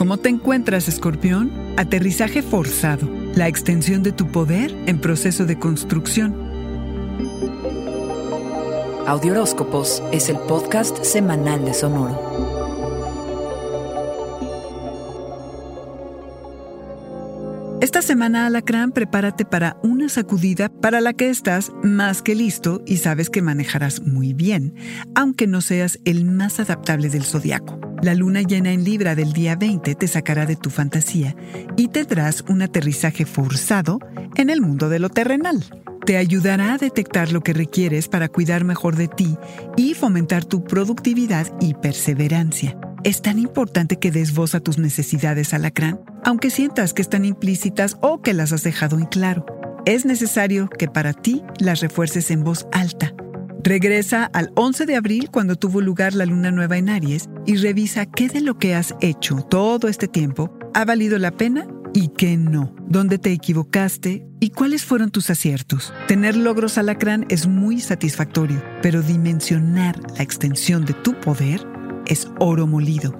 ¿Cómo te encuentras, escorpión? Aterrizaje forzado, la extensión de tu poder en proceso de construcción. Audioróscopos es el podcast semanal de Sonoro. Esta semana, Alacrán, prepárate para una sacudida para la que estás más que listo y sabes que manejarás muy bien, aunque no seas el más adaptable del zodiaco. La luna llena en Libra del día 20 te sacará de tu fantasía y tendrás un aterrizaje forzado en el mundo de lo terrenal. Te ayudará a detectar lo que requieres para cuidar mejor de ti y fomentar tu productividad y perseverancia. Es tan importante que des voz a tus necesidades, alacrán, aunque sientas que están implícitas o que las has dejado en claro. Es necesario que para ti las refuerces en voz alta. Regresa al 11 de abril cuando tuvo lugar la luna nueva en Aries y revisa qué de lo que has hecho todo este tiempo ha valido la pena y qué no, dónde te equivocaste y cuáles fueron tus aciertos. Tener logros alacrán es muy satisfactorio, pero dimensionar la extensión de tu poder es oro molido.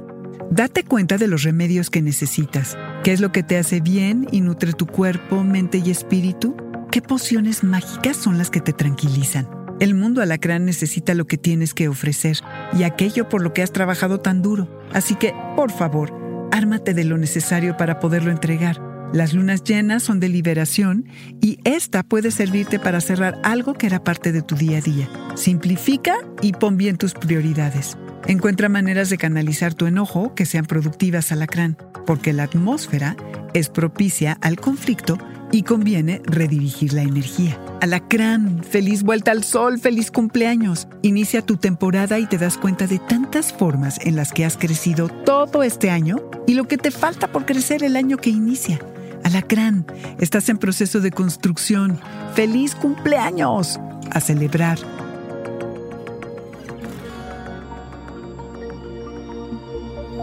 Date cuenta de los remedios que necesitas. ¿Qué es lo que te hace bien y nutre tu cuerpo, mente y espíritu? ¿Qué pociones mágicas son las que te tranquilizan? El mundo alacrán necesita lo que tienes que ofrecer y aquello por lo que has trabajado tan duro. Así que, por favor, ármate de lo necesario para poderlo entregar. Las lunas llenas son de liberación y esta puede servirte para cerrar algo que era parte de tu día a día. Simplifica y pon bien tus prioridades. Encuentra maneras de canalizar tu enojo que sean productivas, alacrán, porque la atmósfera es propicia al conflicto y conviene redirigir la energía. Alacrán, feliz vuelta al sol, feliz cumpleaños. Inicia tu temporada y te das cuenta de tantas formas en las que has crecido todo este año y lo que te falta por crecer el año que inicia. Alacrán, estás en proceso de construcción. ¡Feliz cumpleaños! A celebrar.